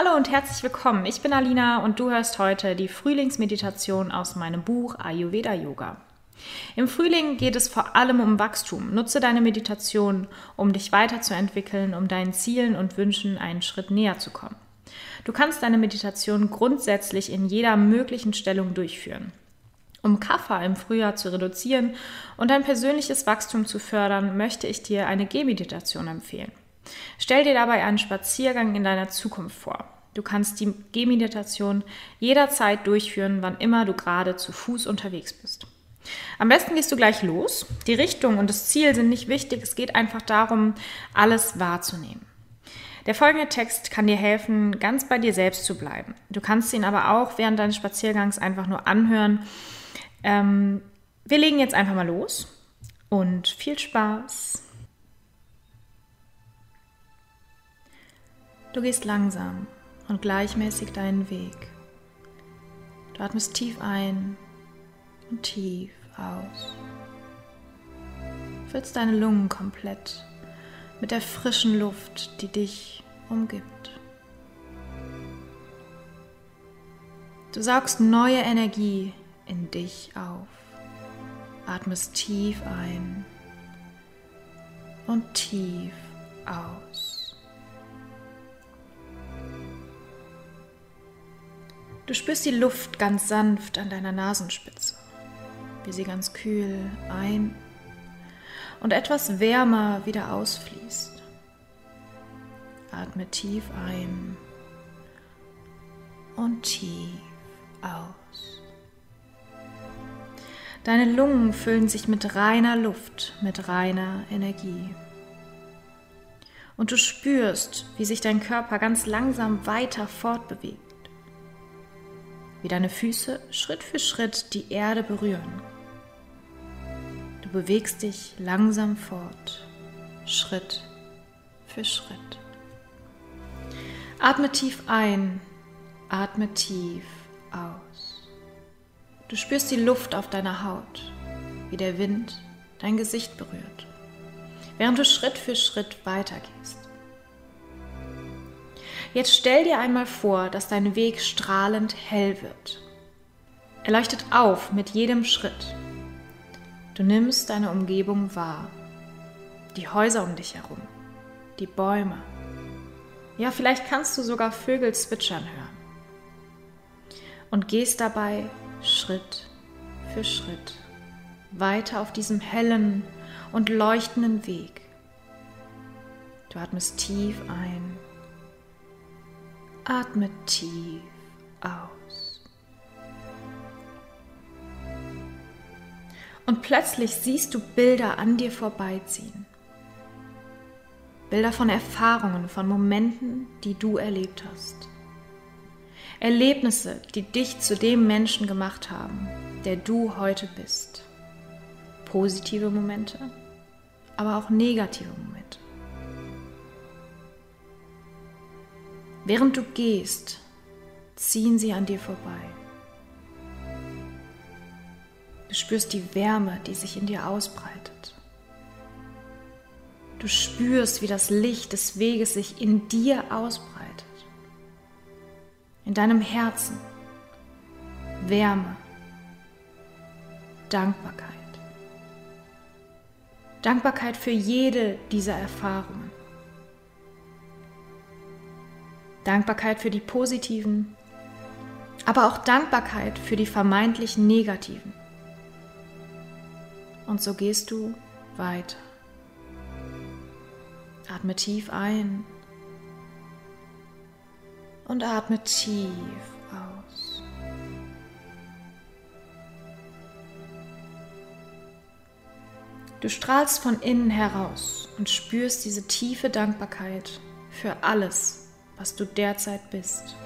Hallo und herzlich willkommen. Ich bin Alina und du hörst heute die Frühlingsmeditation aus meinem Buch Ayurveda Yoga. Im Frühling geht es vor allem um Wachstum. Nutze deine Meditation, um dich weiterzuentwickeln, um deinen Zielen und Wünschen einen Schritt näher zu kommen. Du kannst deine Meditation grundsätzlich in jeder möglichen Stellung durchführen. Um Kaffer im Frühjahr zu reduzieren und dein persönliches Wachstum zu fördern, möchte ich dir eine Gehmeditation empfehlen. Stell dir dabei einen Spaziergang in deiner Zukunft vor. Du kannst die Gehmeditation jederzeit durchführen, wann immer du gerade zu Fuß unterwegs bist. Am besten gehst du gleich los. Die Richtung und das Ziel sind nicht wichtig, es geht einfach darum, alles wahrzunehmen. Der folgende Text kann dir helfen, ganz bei dir selbst zu bleiben. Du kannst ihn aber auch während deines Spaziergangs einfach nur anhören. Ähm, wir legen jetzt einfach mal los und viel Spaß. Du gehst langsam und gleichmäßig deinen Weg. Du atmest tief ein und tief aus. Füllst deine Lungen komplett mit der frischen Luft, die dich umgibt. Du saugst neue Energie in dich auf. Atmest tief ein und tief aus. Du spürst die Luft ganz sanft an deiner Nasenspitze, wie sie ganz kühl ein und etwas wärmer wieder ausfließt. Atme tief ein und tief aus. Deine Lungen füllen sich mit reiner Luft, mit reiner Energie. Und du spürst, wie sich dein Körper ganz langsam weiter fortbewegt wie deine Füße Schritt für Schritt die Erde berühren. Du bewegst dich langsam fort, Schritt für Schritt. Atme tief ein, atme tief aus. Du spürst die Luft auf deiner Haut, wie der Wind dein Gesicht berührt, während du Schritt für Schritt weitergehst. Jetzt stell dir einmal vor, dass dein Weg strahlend hell wird. Er leuchtet auf mit jedem Schritt. Du nimmst deine Umgebung wahr. Die Häuser um dich herum, die Bäume. Ja, vielleicht kannst du sogar Vögel zwitschern hören. Und gehst dabei Schritt für Schritt weiter auf diesem hellen und leuchtenden Weg. Du atmest tief ein Atme tief aus. Und plötzlich siehst du Bilder an dir vorbeiziehen. Bilder von Erfahrungen, von Momenten, die du erlebt hast. Erlebnisse, die dich zu dem Menschen gemacht haben, der du heute bist. Positive Momente, aber auch negative Momente. Während du gehst, ziehen sie an dir vorbei. Du spürst die Wärme, die sich in dir ausbreitet. Du spürst, wie das Licht des Weges sich in dir ausbreitet. In deinem Herzen. Wärme. Dankbarkeit. Dankbarkeit für jede dieser Erfahrungen. Dankbarkeit für die positiven, aber auch Dankbarkeit für die vermeintlich negativen. Und so gehst du weiter. Atme tief ein und atme tief aus. Du strahlst von innen heraus und spürst diese tiefe Dankbarkeit für alles, was du derzeit bist.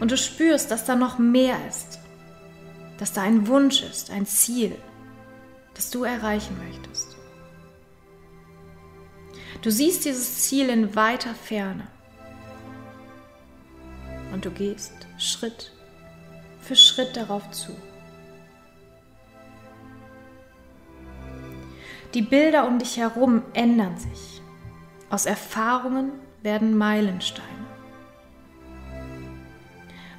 Und du spürst, dass da noch mehr ist, dass da ein Wunsch ist, ein Ziel, das du erreichen möchtest. Du siehst dieses Ziel in weiter Ferne und du gehst Schritt für Schritt darauf zu. Die Bilder um dich herum ändern sich. Aus Erfahrungen werden Meilensteine.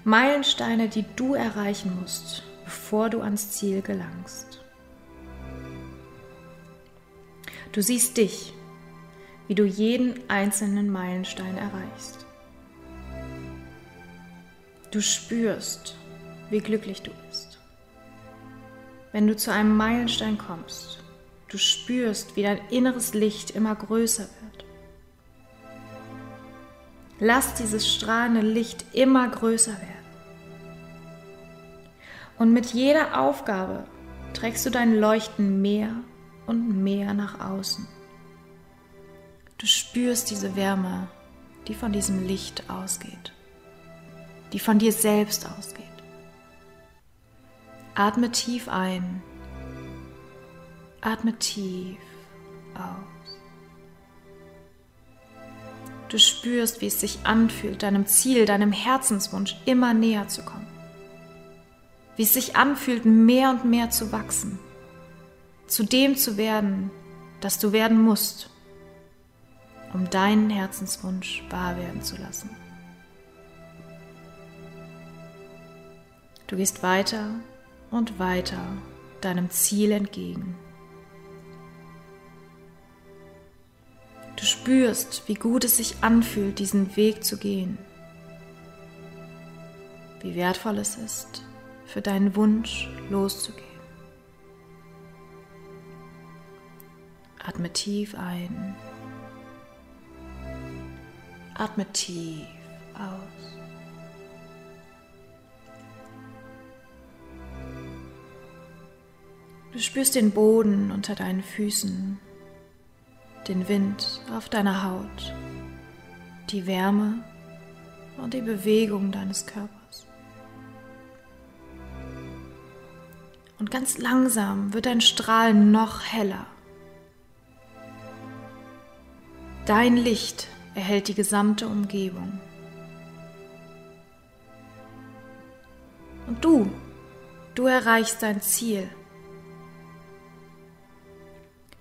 Meilensteine, die du erreichen musst, bevor du ans Ziel gelangst. Du siehst dich, wie du jeden einzelnen Meilenstein erreichst. Du spürst, wie glücklich du bist. Wenn du zu einem Meilenstein kommst, du spürst, wie dein inneres Licht immer größer wird. Lass dieses strahlende Licht immer größer werden. Und mit jeder Aufgabe trägst du dein Leuchten mehr und mehr nach außen. Du spürst diese Wärme, die von diesem Licht ausgeht, die von dir selbst ausgeht. Atme tief ein, atme tief aus. Du spürst, wie es sich anfühlt, deinem Ziel, deinem Herzenswunsch immer näher zu kommen. Wie es sich anfühlt, mehr und mehr zu wachsen, zu dem zu werden, das du werden musst um deinen Herzenswunsch wahr werden zu lassen. Du gehst weiter und weiter deinem Ziel entgegen. Spürst, wie gut es sich anfühlt, diesen Weg zu gehen. Wie wertvoll es ist, für deinen Wunsch loszugehen. Atme tief ein Atme tief aus. Du spürst den Boden unter deinen Füßen, den Wind auf deiner Haut, die Wärme und die Bewegung deines Körpers. Und ganz langsam wird dein Strahl noch heller. Dein Licht erhält die gesamte Umgebung. Und du, du erreichst dein Ziel.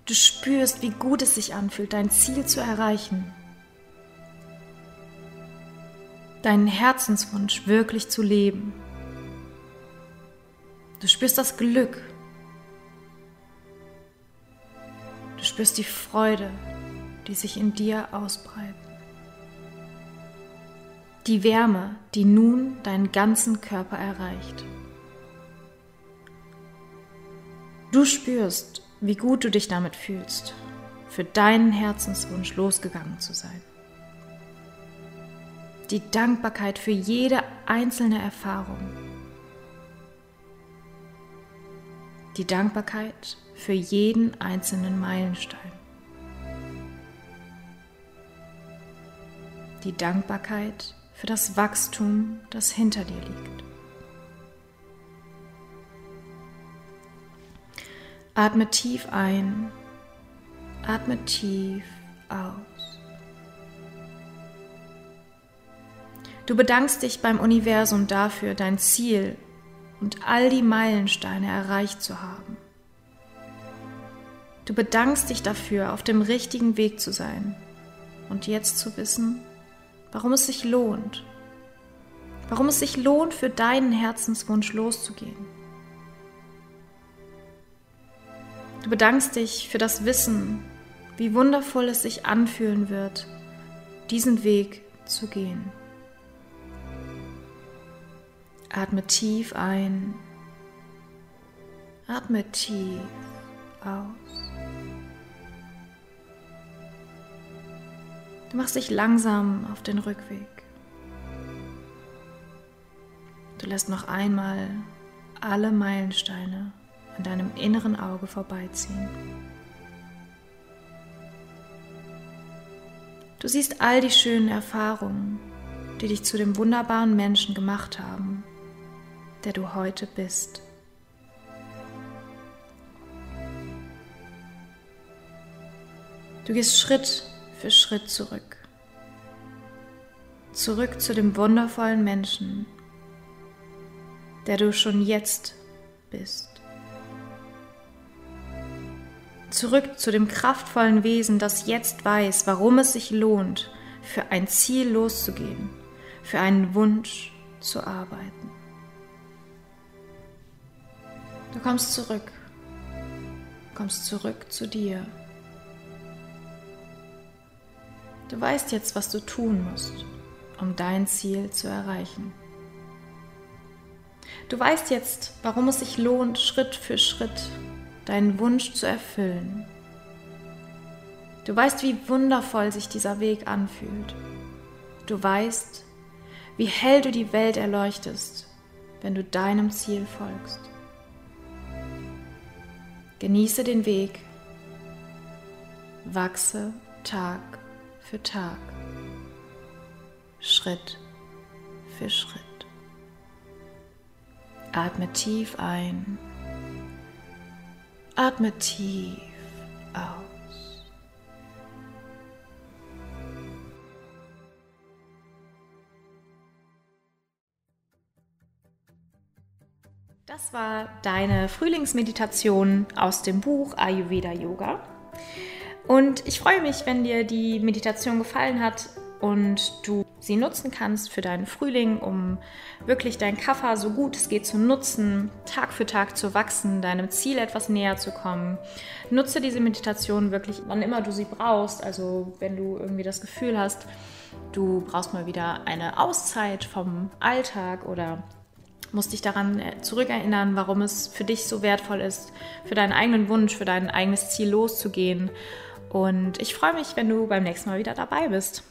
Du spürst, wie gut es sich anfühlt, dein Ziel zu erreichen. Deinen Herzenswunsch wirklich zu leben. Du spürst das Glück. Du spürst die Freude, die sich in dir ausbreitet die Wärme, die nun deinen ganzen Körper erreicht. Du spürst, wie gut du dich damit fühlst, für deinen Herzenswunsch losgegangen zu sein. Die Dankbarkeit für jede einzelne Erfahrung. Die Dankbarkeit für jeden einzelnen Meilenstein. Die Dankbarkeit für das Wachstum, das hinter dir liegt. Atme tief ein, atme tief aus. Du bedankst dich beim Universum dafür, dein Ziel und all die Meilensteine erreicht zu haben. Du bedankst dich dafür, auf dem richtigen Weg zu sein und jetzt zu wissen, warum es sich lohnt, warum es sich lohnt, für deinen Herzenswunsch loszugehen. Du bedankst dich für das Wissen, wie wundervoll es sich anfühlen wird, diesen Weg zu gehen. Atme tief ein, atme tief aus. Du machst dich langsam auf den Rückweg. Du lässt noch einmal alle Meilensteine an deinem inneren Auge vorbeiziehen. Du siehst all die schönen Erfahrungen, die dich zu dem wunderbaren Menschen gemacht haben, der du heute bist. Du gehst Schritt für Schritt zurück. Zurück zu dem wundervollen Menschen, der du schon jetzt bist. Zurück zu dem kraftvollen Wesen, das jetzt weiß, warum es sich lohnt, für ein Ziel loszugehen, für einen Wunsch zu arbeiten. Du kommst zurück, kommst zurück zu dir. Du weißt jetzt, was du tun musst, um dein Ziel zu erreichen. Du weißt jetzt, warum es sich lohnt, Schritt für Schritt deinen Wunsch zu erfüllen. Du weißt, wie wundervoll sich dieser Weg anfühlt. Du weißt, wie hell du die Welt erleuchtest, wenn du deinem Ziel folgst. Genieße den Weg, wachse Tag für Tag, Schritt für Schritt. Atme tief ein, atme tief aus. Das war deine Frühlingsmeditation aus dem Buch Ayurveda Yoga. Und ich freue mich, wenn dir die Meditation gefallen hat und du sie nutzen kannst für deinen Frühling, um wirklich dein Kaffer so gut es geht zu nutzen, Tag für Tag zu wachsen, deinem Ziel etwas näher zu kommen. Nutze diese Meditation wirklich, wann immer du sie brauchst. Also wenn du irgendwie das Gefühl hast, du brauchst mal wieder eine Auszeit vom Alltag oder musst dich daran äh, zurückerinnern, warum es für dich so wertvoll ist, für deinen eigenen Wunsch, für dein eigenes Ziel loszugehen und ich freue mich, wenn du beim nächsten Mal wieder dabei bist.